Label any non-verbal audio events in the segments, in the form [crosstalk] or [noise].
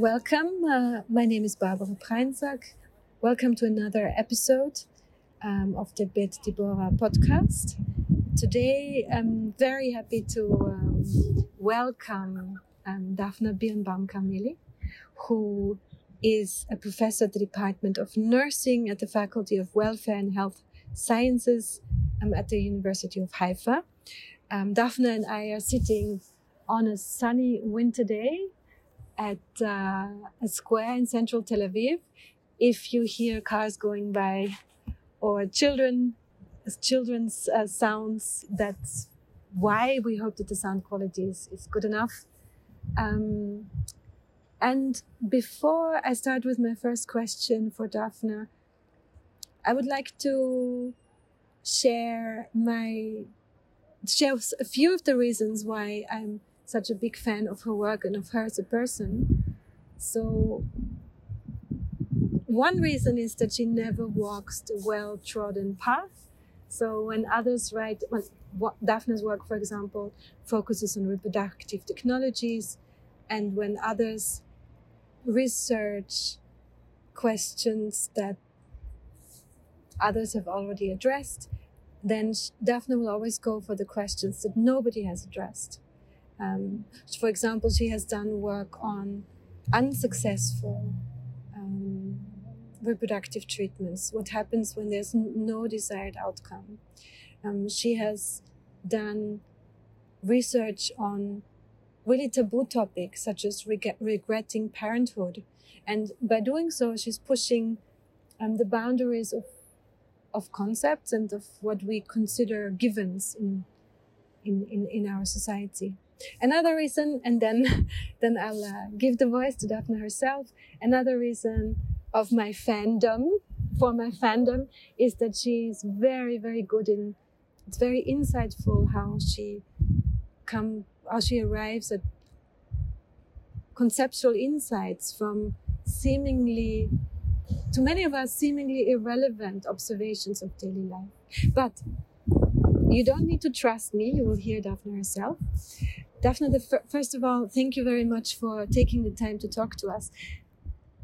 Welcome. Uh, my name is Barbara Prainsack. Welcome to another episode um, of the Beit Deborah podcast. Today, I'm very happy to um, welcome um, Daphna Birenbaum Carmeli, who is a professor at the Department of Nursing at the Faculty of Welfare and Health Sciences um, at the University of Haifa. Um, Daphna and I are sitting on a sunny winter day at uh, a square in central Tel Aviv. If you hear cars going by or children, children's uh, sounds, that's why we hope that the sound quality is, is good enough. Um, and before I start with my first question for Daphna, I would like to share my share a few of the reasons why I'm such a big fan of her work and of her as a person. So, one reason is that she never walks the well trodden path. So, when others write, when Daphna's work, for example, focuses on reproductive technologies, and when others research questions that others have already addressed, then Daphna will always go for the questions that nobody has addressed. Um, for example, she has done work on unsuccessful um, reproductive treatments. What happens when there's no desired outcome? Um, she has done research on really taboo topics such as reg- regretting parenthood. And by doing so, she's pushing um, the boundaries of, of concepts and of what we consider givens in, in, in, in our society. Another reason, and then, [laughs] then I'll uh, give the voice to Daphna herself. Another reason of my fandom, for my fandom, is that she's very, very good in. It's very insightful how she come, how she arrives at conceptual insights from seemingly, to many of us, seemingly irrelevant observations of daily life. But you don't need to trust me. You will hear Daphna herself. Daphna, f- first of all, thank you very much for taking the time to talk to us.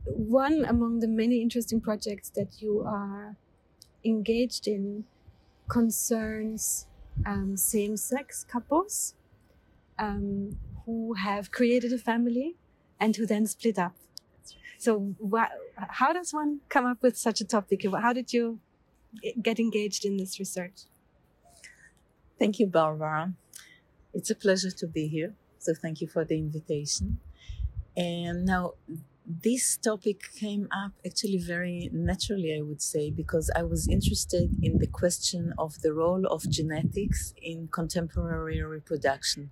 One among the many interesting projects that you are engaged in concerns um, same sex couples um, who have created a family and who then split up. So, wh- how does one come up with such a topic? How did you get engaged in this research? Thank you, Barbara. It's a pleasure to be here. So thank you for the invitation. And now, this topic came up actually very naturally, I would say, because I was interested in the question of the role of genetics in contemporary reproduction,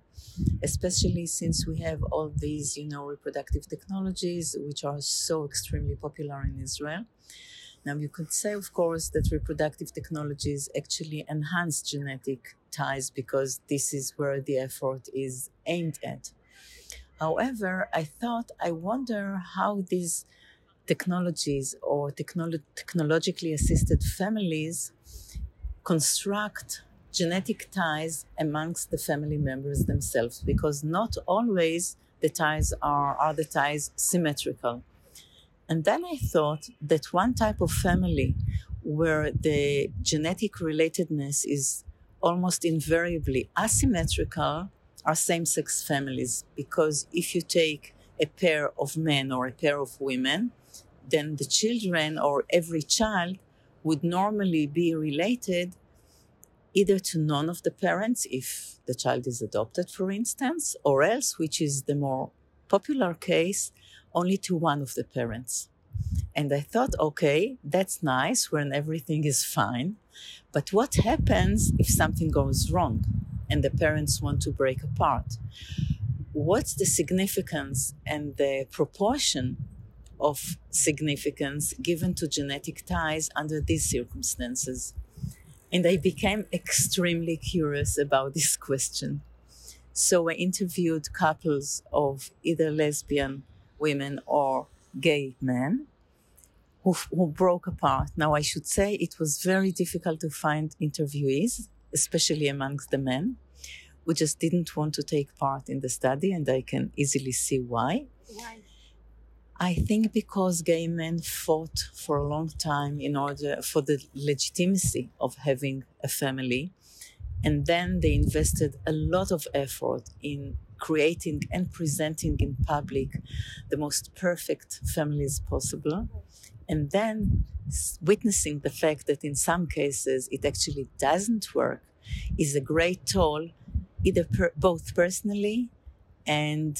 especially since we have all these, you know, reproductive technologies which are so extremely popular in Israel. Now, you could say, of course, that reproductive technologies actually enhance genetic ties because this is where the effort is aimed at. However, I thought, I wonder how these technologies or technolo- technologically assisted families construct genetic ties amongst the family members themselves because not always the ties are, are the ties symmetrical. And then I thought that one type of family where the genetic relatedness is almost invariably asymmetrical are same sex families. Because if you take a pair of men or a pair of women, then the children or every child would normally be related either to none of the parents if the child is adopted, for instance, or else, which is the more popular case, only to one of the parents. And I thought, okay, that's nice when everything is fine. But what happens if something goes wrong and the parents want to break apart? What's the significance and the proportion of significance given to genetic ties under these circumstances? And I became extremely curious about this question. So I interviewed couples of either lesbian women or gay men who, who broke apart. Now, I should say it was very difficult to find interviewees, especially amongst the men, who just didn't want to take part in the study, and I can easily see why. Why? I think because gay men fought for a long time in order for the legitimacy of having a family. And then they invested a lot of effort in creating and presenting in public the most perfect families possible. And then witnessing the fact that in some cases it actually doesn't work is a great toll, either per, both personally and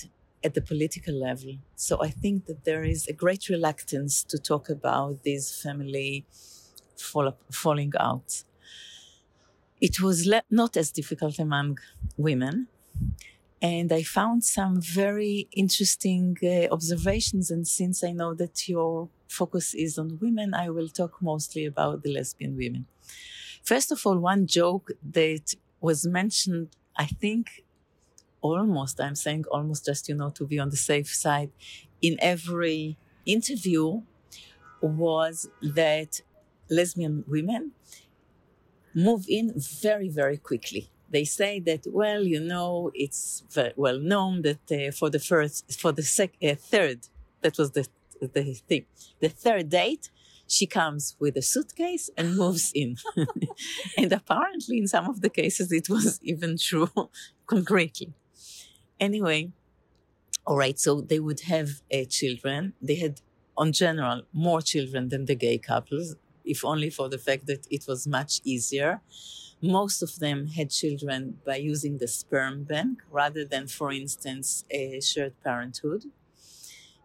at the political level. So I think that there is a great reluctance to talk about these family fall, falling out. It was le- not as difficult among women. And I found some very interesting uh, observations. And since I know that your focus is on women, I will talk mostly about the lesbian women. First of all, one joke that was mentioned, I think, almost, I'm saying almost just, you know, to be on the safe side, in every interview was that lesbian women move in very, very quickly. They say that, well, you know, it's very well known that uh, for the first, for the sec- uh, third, that was the, the thing, the third date, she comes with a suitcase and moves in. [laughs] and apparently, in some of the cases, it was [laughs] even true [laughs] concretely. Anyway, all right, so they would have uh, children. They had, on general, more children than the gay couples, if only for the fact that it was much easier. Most of them had children by using the sperm bank rather than, for instance, a shared parenthood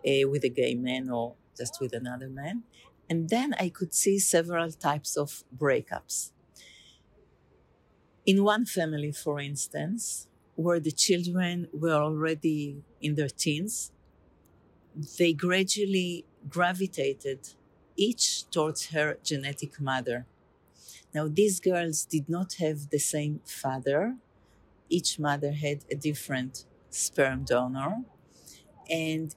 uh, with a gay man or just with another man. And then I could see several types of breakups. In one family, for instance, where the children were already in their teens, they gradually gravitated each towards her genetic mother. Now, these girls did not have the same father. Each mother had a different sperm donor. And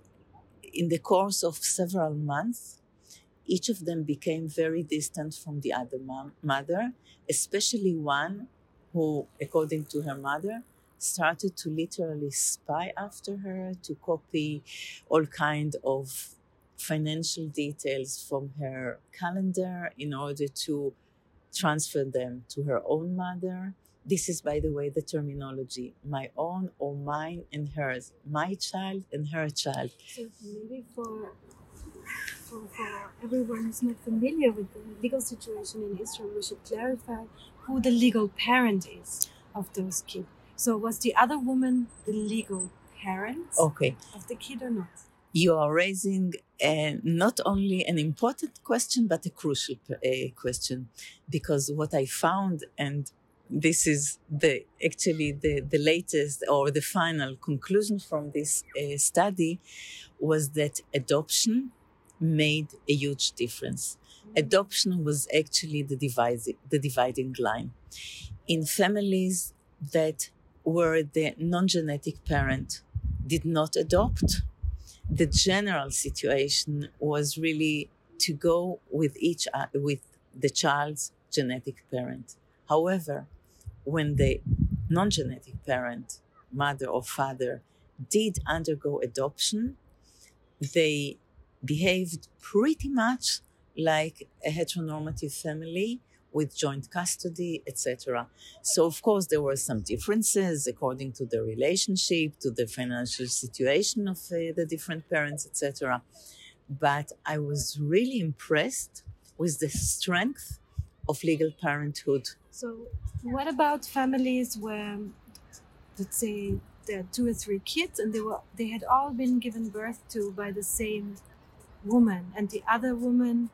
in the course of several months, each of them became very distant from the other mom- mother, especially one who, according to her mother, started to literally spy after her, to copy all kind of financial details from her calendar in order to transfer them to her own mother. This is, by the way, the terminology my own or mine and hers, my child and her child. So, maybe for, for, for everyone who's not familiar with the legal situation in Israel, we should clarify who the legal parent is of those kids. So was the other woman the legal parent okay. of the kid or not? You are raising not only an important question, but a crucial question, because what I found, and this is the actually the, the latest or the final conclusion from this uh, study, was that adoption made a huge difference. Adoption was actually the dividing the dividing line. In families that were the non genetic parent did not adopt, the general situation was really to go with each with the child's genetic parent. However, when the non-genetic parent, mother or father, did undergo adoption, they behaved pretty much like a heteronormative family with joint custody, etc. So, of course, there were some differences according to the relationship, to the financial situation of uh, the different parents, etc. But I was really impressed with the strength of legal parenthood. So, what about families where, let's say, there are two or three kids, and they were they had all been given birth to by the same woman, and the other woman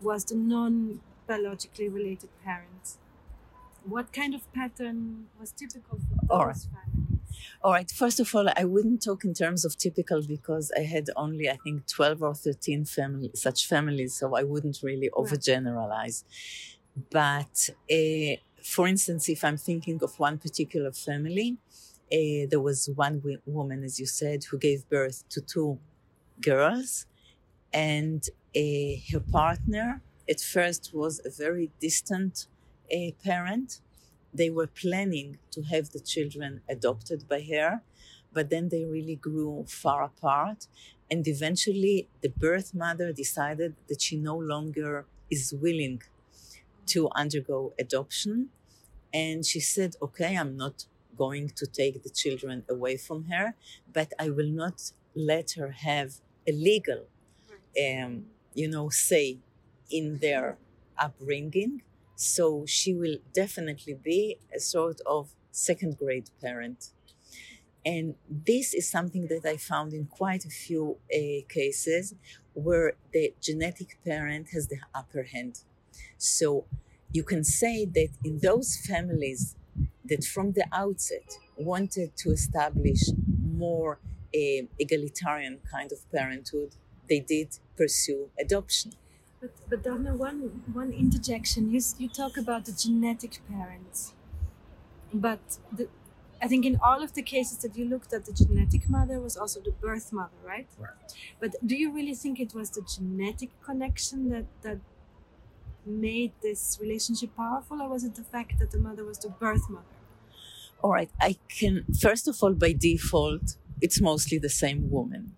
was the non biologically related parents. What kind of pattern was typical for those All right. families? All right. First of all, I wouldn't talk in terms of typical because I had only, I think, 12 or 13 family, such families, so I wouldn't really overgeneralize. But uh, for instance, if I'm thinking of one particular family, uh, there was one wi- woman, as you said, who gave birth to two girls, and uh, her partner at first was a very distant uh, parent. They were planning to have the children adopted by her, but then they really grew far apart. And eventually, the birth mother decided that she no longer is willing to undergo adoption. And she said, Okay, I'm not going to take the children away from her, but I will not let her have a legal, um, you know, say in their upbringing. So she will definitely be a sort of second grade parent. And this is something that I found in quite a few uh, cases where the genetic parent has the upper hand. So you can say that in those families that from the outset wanted to establish more a egalitarian kind of parenthood, they did pursue adoption. But, but Donna, one, one interjection. You, you talk about the genetic parents, but the, I think in all of the cases that you looked at, the genetic mother was also the birth mother, right? Right. But do you really think it was the genetic connection that, that made this relationship powerful, or was it the fact that the mother was the birth mother? All right, I can, first of all, by default, it's mostly the same woman.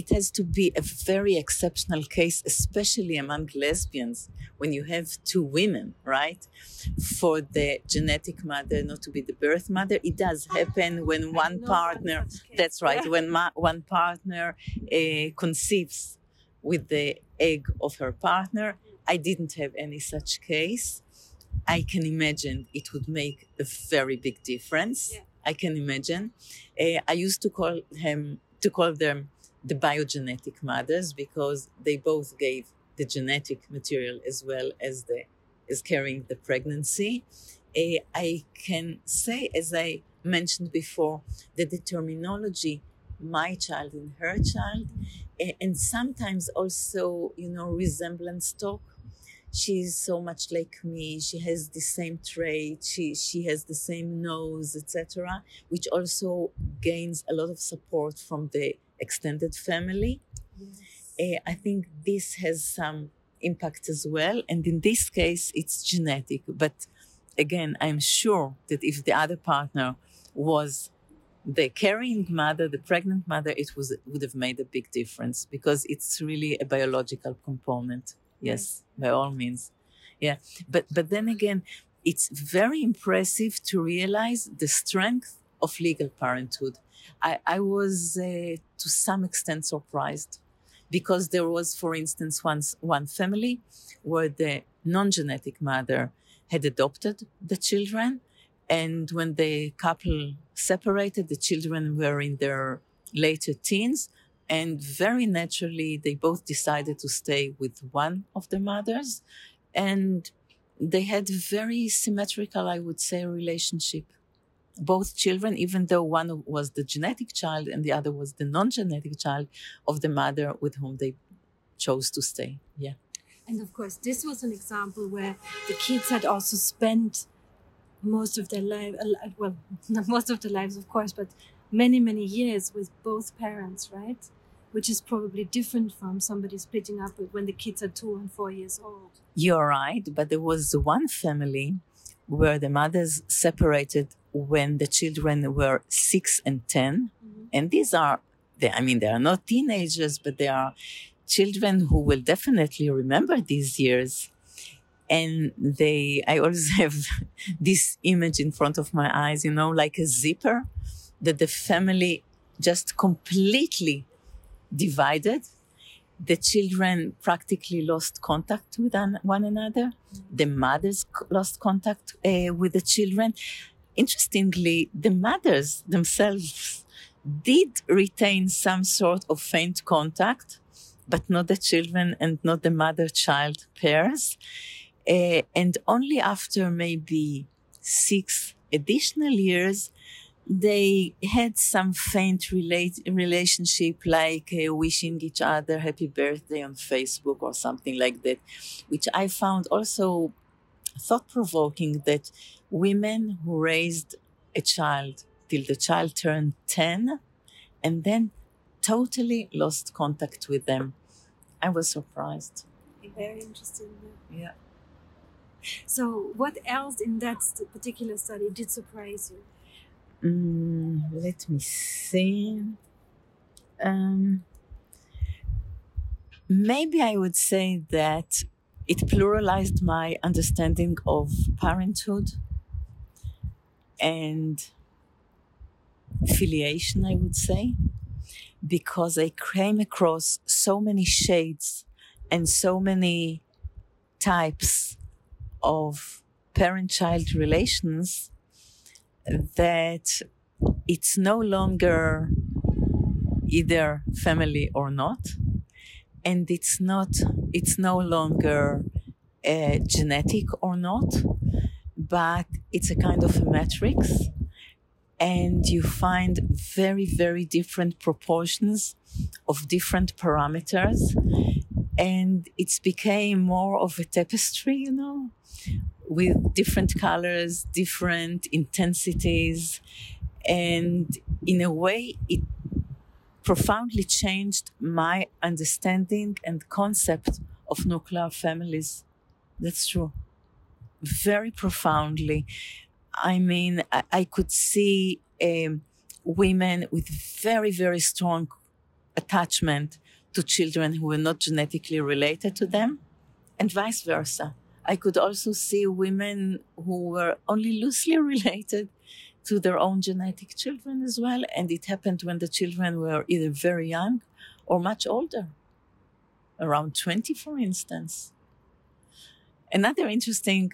It has to be a very exceptional case, especially among lesbians, when you have two women, right? For the genetic mother not to be the birth mother. It does happen when one partner, that's right, when ma- one partner uh, conceives with the egg of her partner. I didn't have any such case. I can imagine it would make a very big difference. Yeah. I can imagine. Uh, I used to call him to call them the biogenetic mothers because they both gave the genetic material as well as the as carrying the pregnancy. Uh, I can say, as I mentioned before, that the terminology "my child" and "her child," uh, and sometimes also, you know, resemblance talk. She's so much like me. She has the same trait. She she has the same nose etc which also gains a lot of support from the extended family. Uh, i think this has some impact as well and in this case it's genetic. But again i'm sure that if the other partner was the carrying mother the pregnant mother it was would have made a big difference because it's really a biological component. Yes by all means. Yeah. But but then again it's very impressive to realize the strength of legal parenthood. I i was uh, to some extent surprised because there was for instance once one family where the non-genetic mother had adopted the children and when the couple separated the children were in their later teens and very naturally they both decided to stay with one of the mothers and they had very symmetrical i would say relationship both children even though one was the genetic child and the other was the non-genetic child of the mother with whom they chose to stay yeah And of course, this was an example where the kids had also spent most of their life, uh, well, [laughs] not most of their lives, of course, but many, many years with both parents, right? Which is probably different from somebody splitting up when the kids are two and four years old. You're right, but there was one family where the mothers separated when the children were six and 10. And these are, they, I mean, they are not teenagers, but they are children who will definitely remember these years. And they, I always [laughs] have this image in front of my eyes, you know, like a zipper that the family just completely divided the children practically lost contact with an- one another. The mothers lost contact uh, with the children. Interestingly, the mothers themselves did retain some sort of faint contact but not the children and not the mother child pairs. Uh, and only after maybe six additional years, they had some faint relate, relationship like uh, wishing each other happy birthday on Facebook or something like that, which I found also thought provoking that women who raised a child till the child turned 10 and then totally lost contact with them. I was surprised. Very interesting. Yeah. So, what else in that particular study did surprise you? Mm, let me see. Um, maybe I would say that it pluralized my understanding of parenthood and filiation, I would say, because I came across so many shades and so many types of parent child relations that it's no longer either family or not and it's not it's no longer uh, genetic or not but it's a kind of a matrix and you find very very different proportions of different parameters and it's became more of a tapestry you know with different colors, different intensities. And in a way, it profoundly changed my understanding and concept of nuclear families. That's true. Very profoundly. I mean, I, I could see um, women with very, very strong attachment to children who were not genetically related to them, and vice versa. I could also see women who were only loosely [laughs] related to their own genetic children as well. And it happened when the children were either very young or much older, around 20, for instance. Another interesting,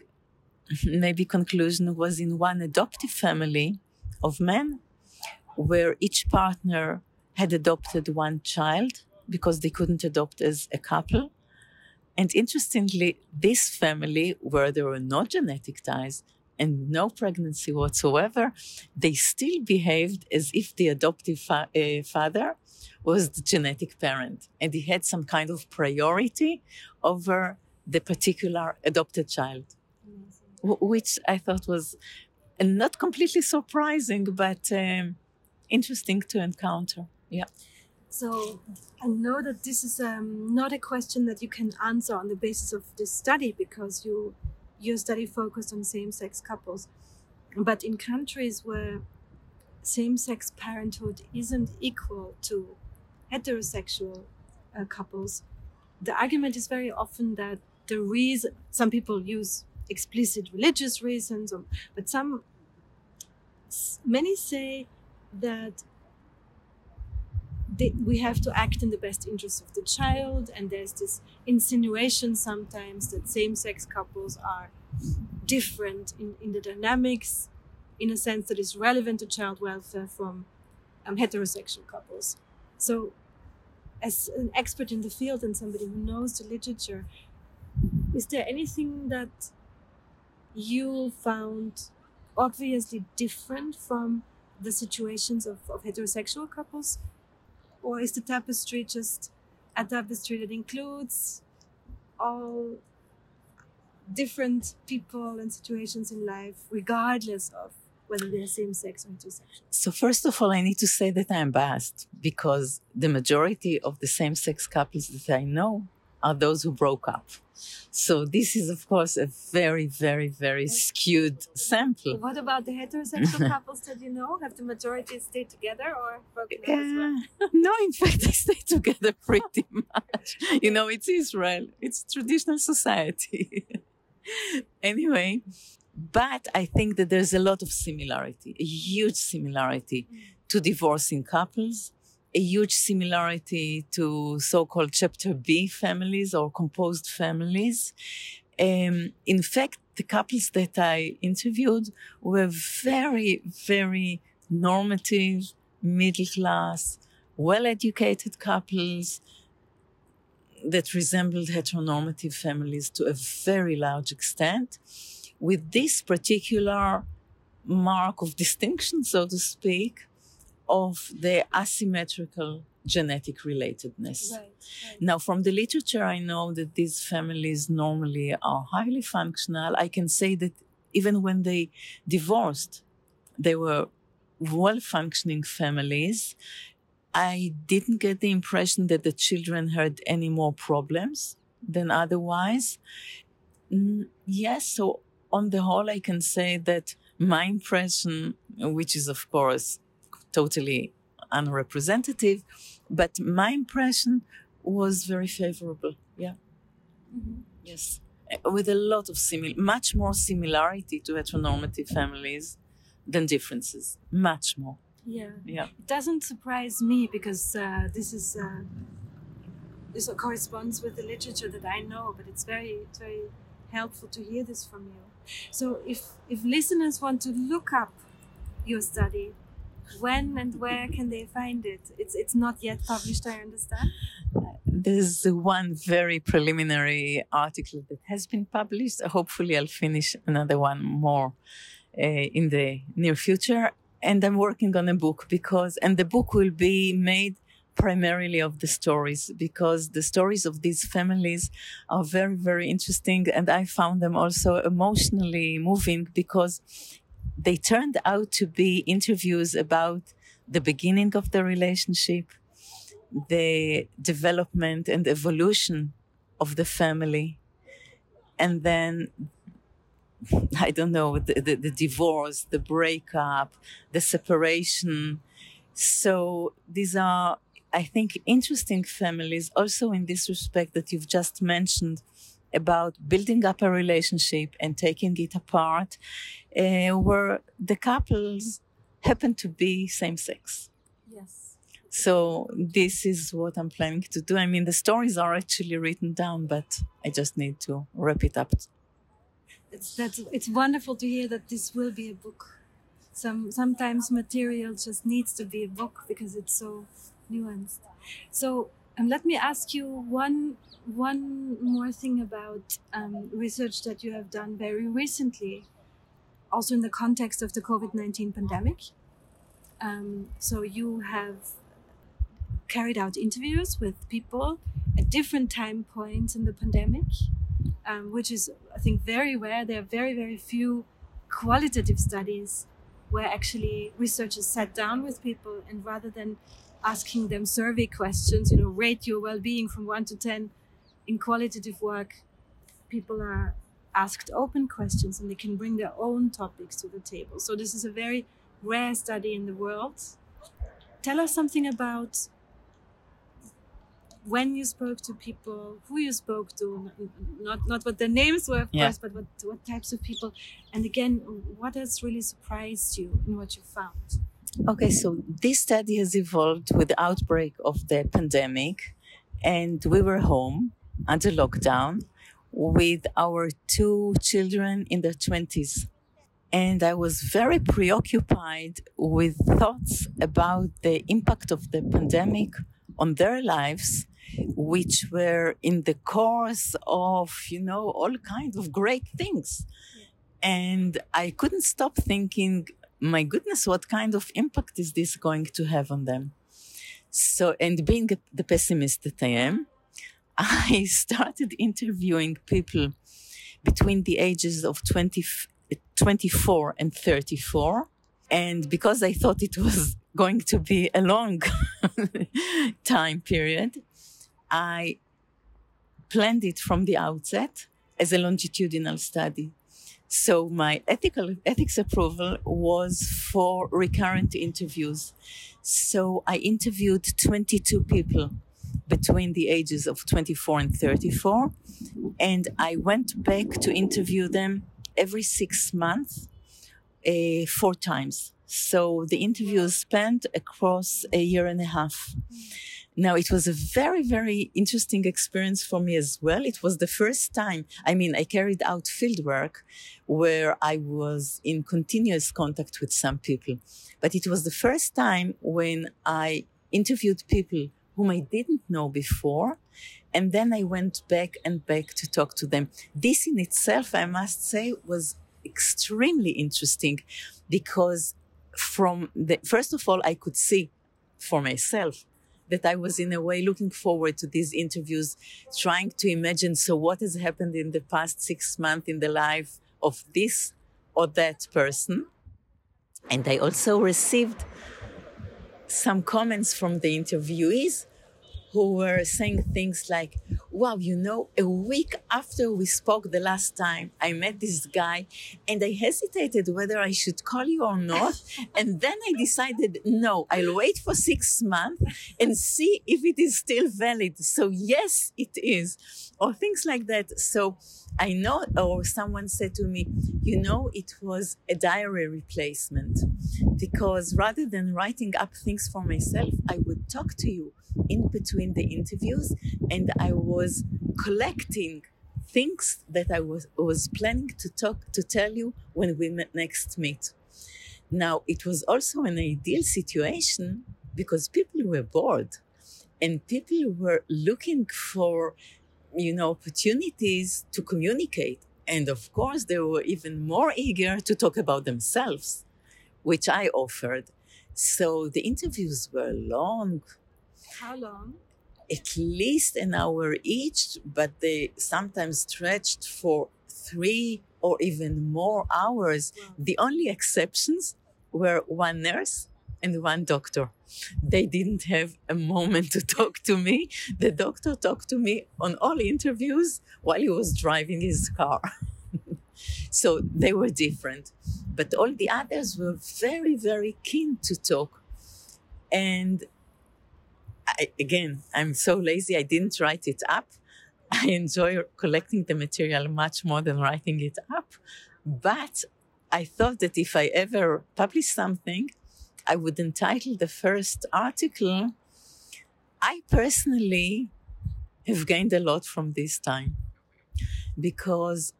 [laughs] maybe, conclusion was in one adoptive family of men where each partner had adopted one child because they couldn't adopt as a couple. And interestingly, this family, where there were no genetic ties and no pregnancy whatsoever, they still behaved as if the adoptive fa- uh, father was the genetic parent. And he had some kind of priority over the particular adopted child, which I thought was not completely surprising, but um, interesting to encounter. Yeah. So I know that this is um, not a question that you can answer on the basis of this study because you your study focused on same-sex couples. But in countries where same-sex parenthood isn't equal to heterosexual uh, couples, the argument is very often that the reason some people use explicit religious reasons, or, but some many say that they, we have to act in the best interest of the child and there's this insinuation sometimes that same-sex couples are different in, in the dynamics in a sense that is relevant to child welfare from um, heterosexual couples. So as an expert in the field and somebody who knows the literature is there anything that you found obviously different from the situations of, of heterosexual couples or is the tapestry just a tapestry that includes all different people and situations in life, regardless of whether they're same sex or intersexual? So, first of all, I need to say that I'm biased because the majority of the same sex couples that I know are those who broke up. So this is, of course, a very, very, very skewed sample. What about the heterosexual [laughs] couples that you know? Have the majority stayed together or broken up as well? No, in fact, [laughs] they stay together pretty much. You know, it's Israel. It's traditional society. [laughs] anyway, but I think that there's a lot of similarity, a huge similarity mm. to divorcing couples a huge similarity to so-called chapter B families or composed families. Um, in fact, the couples that I interviewed were very, very normative, middle class, well educated couples, that resembled heteronormative families to a very large extent, with this particular mark of distinction, so to speak, of the asymmetrical genetic relatedness. Right, right. Now, from the literature, I know that these families normally are highly functional. I can say that even when they divorced, they were well functioning families. I didn't get the impression that the children had any more problems than otherwise. Yes, so on the whole, I can say that my impression, which is of course totally unrepresentative, but my impression was very favorable. Yeah. Mm-hmm. Yes. With a lot of simil, much more similarity to heteronormative families than differences. Much more. Yeah. Yeah. It doesn't surprise me because uh, this is uh, this corresponds with the literature that I know, but it's very it's very helpful to hear this from you. So if if listeners want to look up your study, when and where can they find it? It's it's not yet published, I understand. There's one very preliminary article that has been published. Hopefully, I'll finish another one more uh, in the near future. And I'm working on a book because, and the book will be made primarily of the stories because the stories of these families are very, very interesting. And I found them also emotionally moving because they turned out to be interviews about the beginning of the relationship, the development and evolution of the family, and then [laughs] I don't know, the, the, the, divorce, the breakup, the separation. So these are, I think, interesting families also in this respect that you've just mentioned about building up a relationship and taking it apart, uh, where the couples happen to be same sex. Yes. So this is what I'm planning to do. I mean, the stories are actually written down, but I just need to wrap it up. It's that's it's wonderful to hear that this will be a book. Some sometimes material just needs to be a book because it's so nuanced. So um, let me ask you one one more thing about um, research that you have done very recently, also in the context of the COVID 19 pandemic. Um, so you have carried out interviews with people at different time points in the pandemic, um, which is, I think, very rare. There are very, very few qualitative studies where actually researchers sat down with people and rather than asking them survey questions, you know, rate your well being from one to 10, in qualitative work, people are asked open questions and they can bring their own topics to the table. So this is a very rare study in the world. Tell us something about when you spoke to people, who you spoke to, not not what their names were, of yeah. course, but what what types of people, and again, what has really surprised you in what you found. Okay, so this study has evolved with the outbreak of the pandemic, and we were home under lockdown with our two children in their 20s. And I was very preoccupied with thoughts about the impact of the pandemic on their lives, which were in the course of, you know, all kinds of great things. And I couldn't stop thinking, my goodness, what kind of impact is this going to have on them? So, and being the pessimist that I am, [laughs] I started interviewing people between the ages of 20, 24 and 34. And because I thought it was going to be a long [laughs] time period, I planned it from the outset as a longitudinal study. So my ethical ethics approval was for recurrent interviews. So I interviewed 22 people between the ages of 24 and 34. And I went back to interview them every six months, uh, four times. So the interviews spanned across a year and a half. Now, it was a very, very interesting experience for me as well. It was the first time, I mean, I carried out fieldwork where I was in continuous contact with some people. But it was the first time when I interviewed people whom I didn't know before And then I went back and back to talk to them. This in itself, I must say, was extremely interesting because from the, first of all, I could see for myself that I was in a way looking forward to these interviews, trying to imagine so what has happened in the past six months in the life of this or that person. And I also received some comments from the interviewees who were saying things like, wow, you know, a week after we spoke the last time, I met this guy and I hesitated whether I should call you or not. [laughs] and then I decided, no, I'll wait for six months and see if it is still valid. So, yes, it is. Or things like that. So, I know, or someone said to me, you know, it was a diary replacement because rather than writing up things for myself, I would talk to you in between the interviews and I was collecting things that I was, was planning to talk, to tell you when we next meet. Now, it was also an ideal situation because people were bored and people were looking for you know, opportunities to communicate. And of course, they were even more eager to talk about themselves, which I offered. So the interviews were long. How long? At least an hour each, but they sometimes stretched for three or even more hours. Wow. The only exceptions were one nurse and one doctor. They didn't have a moment to talk to me. The doctor talked to me on all interviews while he was driving his car. [laughs] so they were different. But all the others were very, very keen to talk. And I, again, I'm so lazy, I didn't write it up. I enjoy collecting the material much more than writing it up. But I thought that if I ever publish something, I would entitle the first article, I personally have gained a lot from this time because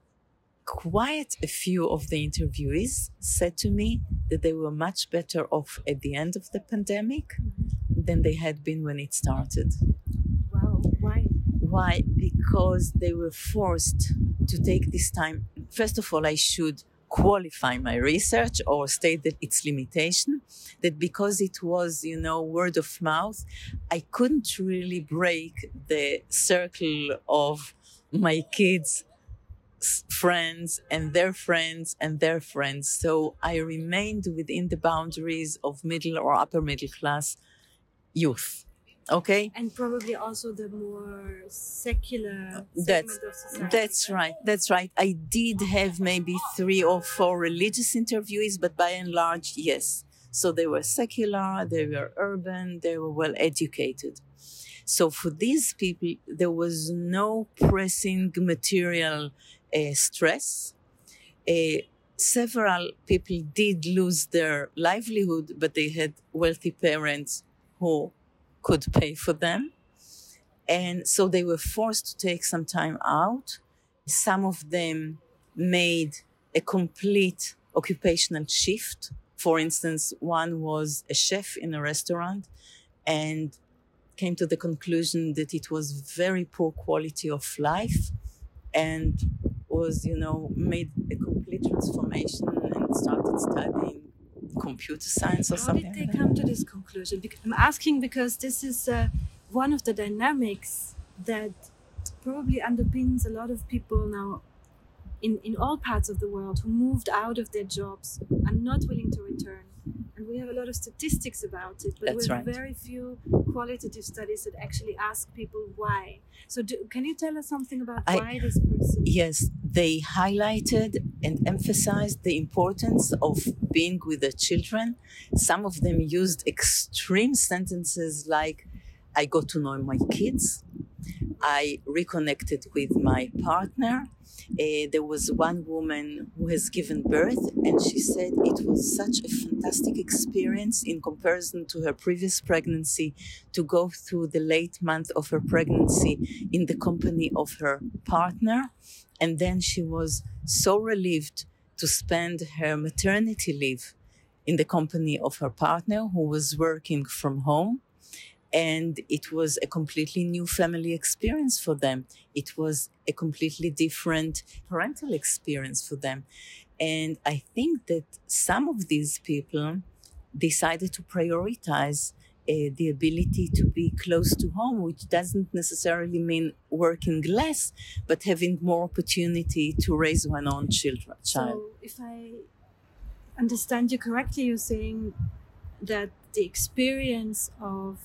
quite a few of the interviewees said to me that they were much better off at the end of the pandemic mm-hmm. than they had been when it started. Wow, why? Why? Because they were forced to take this time. First of all, I should qualify my research or state that its limitation that because it was you know word of mouth i couldn't really break the circle of my kids friends and their friends and their friends. So i remained within the boundaries of middle or upper middle class youth okay? And probably also the more secular uh, that's that's right? right that's right. I did have maybe three or four religious interviewees but by and large yes so they were secular they were urban they were well educated so for these people there was no pressing material uh, stress uh, several people did lose their livelihood but they had wealthy parents who could pay for them. And so they were forced to take some time out. Some of them made a complete occupational shift. For instance, one was a chef in a restaurant and came to the conclusion that it was very poor quality of life and was, you know, made a complete transformation and started studying computer science or How something. How did they come to this conclusion? I'm asking because this is uh, one of the dynamics that probably underpins a lot of people now in, in all parts of the world who moved out of their jobs and not willing to return. And we have a lot of statistics about it, but That's we have right. very few qualitative studies that actually ask people why. So, do, can you tell us something about I, why this person? Yes, they highlighted and emphasized the importance of being with their children. Some of them used extreme sentences like, I got to know my kids. I reconnected with my partner. Uh, there was one woman who has given birth, and she said it was such a fantastic experience in comparison to her previous pregnancy to go through the late month of her pregnancy in the company of her partner. And then she was so relieved to spend her maternity leave in the company of her partner who was working from home and it was a completely new family experience for them. It was a completely different parental experience for them. And I think that some of these people decided to prioritize uh, the ability to be close to home, which doesn't necessarily mean working less, but having more opportunity to raise one own children, child. So, if I understand you correctly, you're saying that the experience of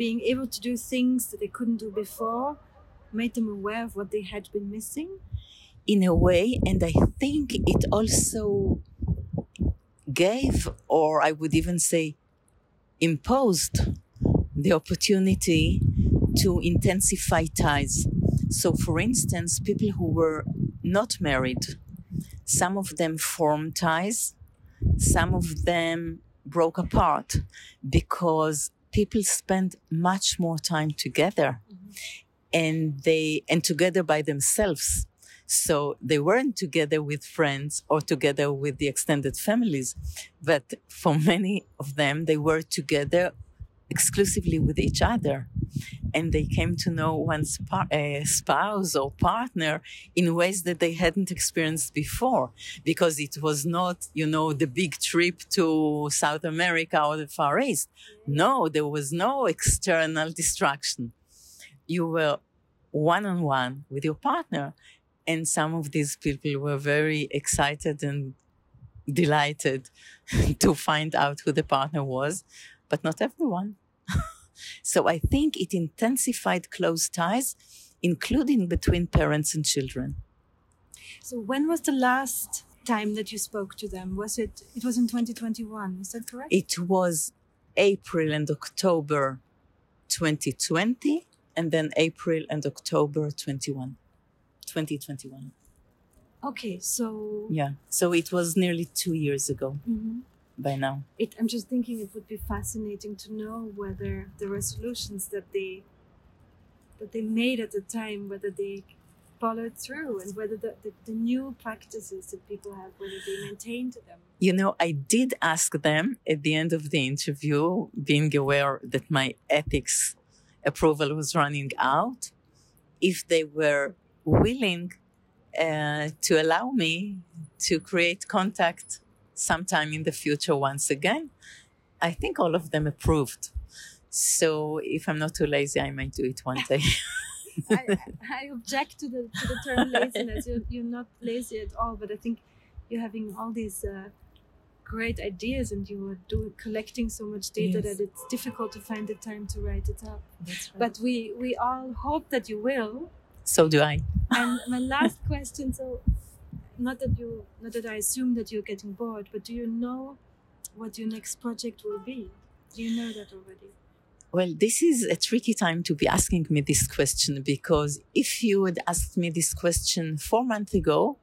being able to do things that they couldn't do before made them aware of what they had been missing? In a way, and I think it also gave, or I would even say, imposed the opportunity to intensify ties. So, for instance, people who were not married, some of them formed ties, some of them broke apart because people spend much more time together mm-hmm. and they and together by themselves so they weren't together with friends or together with the extended families but for many of them they were together exclusively with each other. And they came to know one's par- uh, spouse or partner in ways that they hadn't experienced before because it was not you know the big trip to south america or the far east. No there was no external distraction. You were one on one with your partner and some of these people were very excited and delighted [laughs] to find out who the partner was but not everyone [laughs] so I think it intensified close ties, including between parents and children. So when was the last time that you spoke to them? Was it it was in 2021, is that correct? It was April and October 2020 and then April and October 21 2021. Okay, so yeah, so it was nearly 2 years ago. Mm-hmm by now. It, I'm just thinking it would be fascinating to know whether the resolutions that they that they made at the time, whether they followed through and whether the, the, the new practices that people have, whether they maintained them. You know, I did ask them at the end of the interview, being aware that my ethics approval was running out, if they were willing uh, to allow me to create contact sometime in the future once again. I think all of them approved. So if I'm not too lazy, I might do it one day. [laughs] I, I, object to the to the term laziness. You're, you're not lazy at all, but I think you're having all these uh, great ideas and you are doing collecting so much data yes. that it's difficult to find the time to write it up. Right. But we we all hope that you will. So do I. And my last question. So not that you not that I assume that you're getting bored, but do you know what your next project will be? Do you know that already? Well, this is a tricky time to be asking me this question because if you had asked me this question four months ago,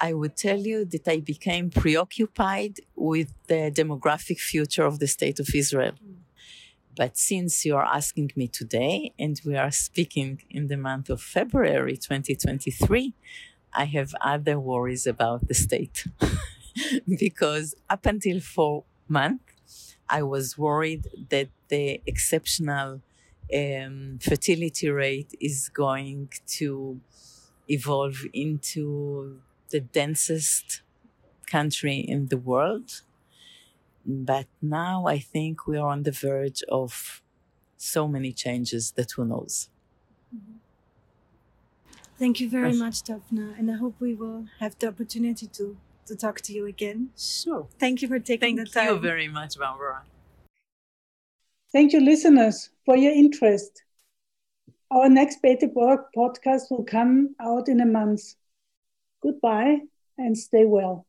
I would tell you that I became preoccupied with the demographic future of the state of Israel. Mm. But since you are asking me today and we are speaking in the month of February 2023, I have other worries about the state [laughs] because up until four months, I was worried that the exceptional um, fertility rate is going to evolve into the densest country in the world. But now I think we are on the verge of so many changes that who knows. Mm-hmm. Thank you very much, Daphna, and I hope we will have the opportunity to to talk to you again. Sure. Thank you for taking Thank the time. Thank you very much, Barbara. Thank you, listeners, for your interest. Our next Bete Borg podcast will come out in a month. Goodbye and stay well.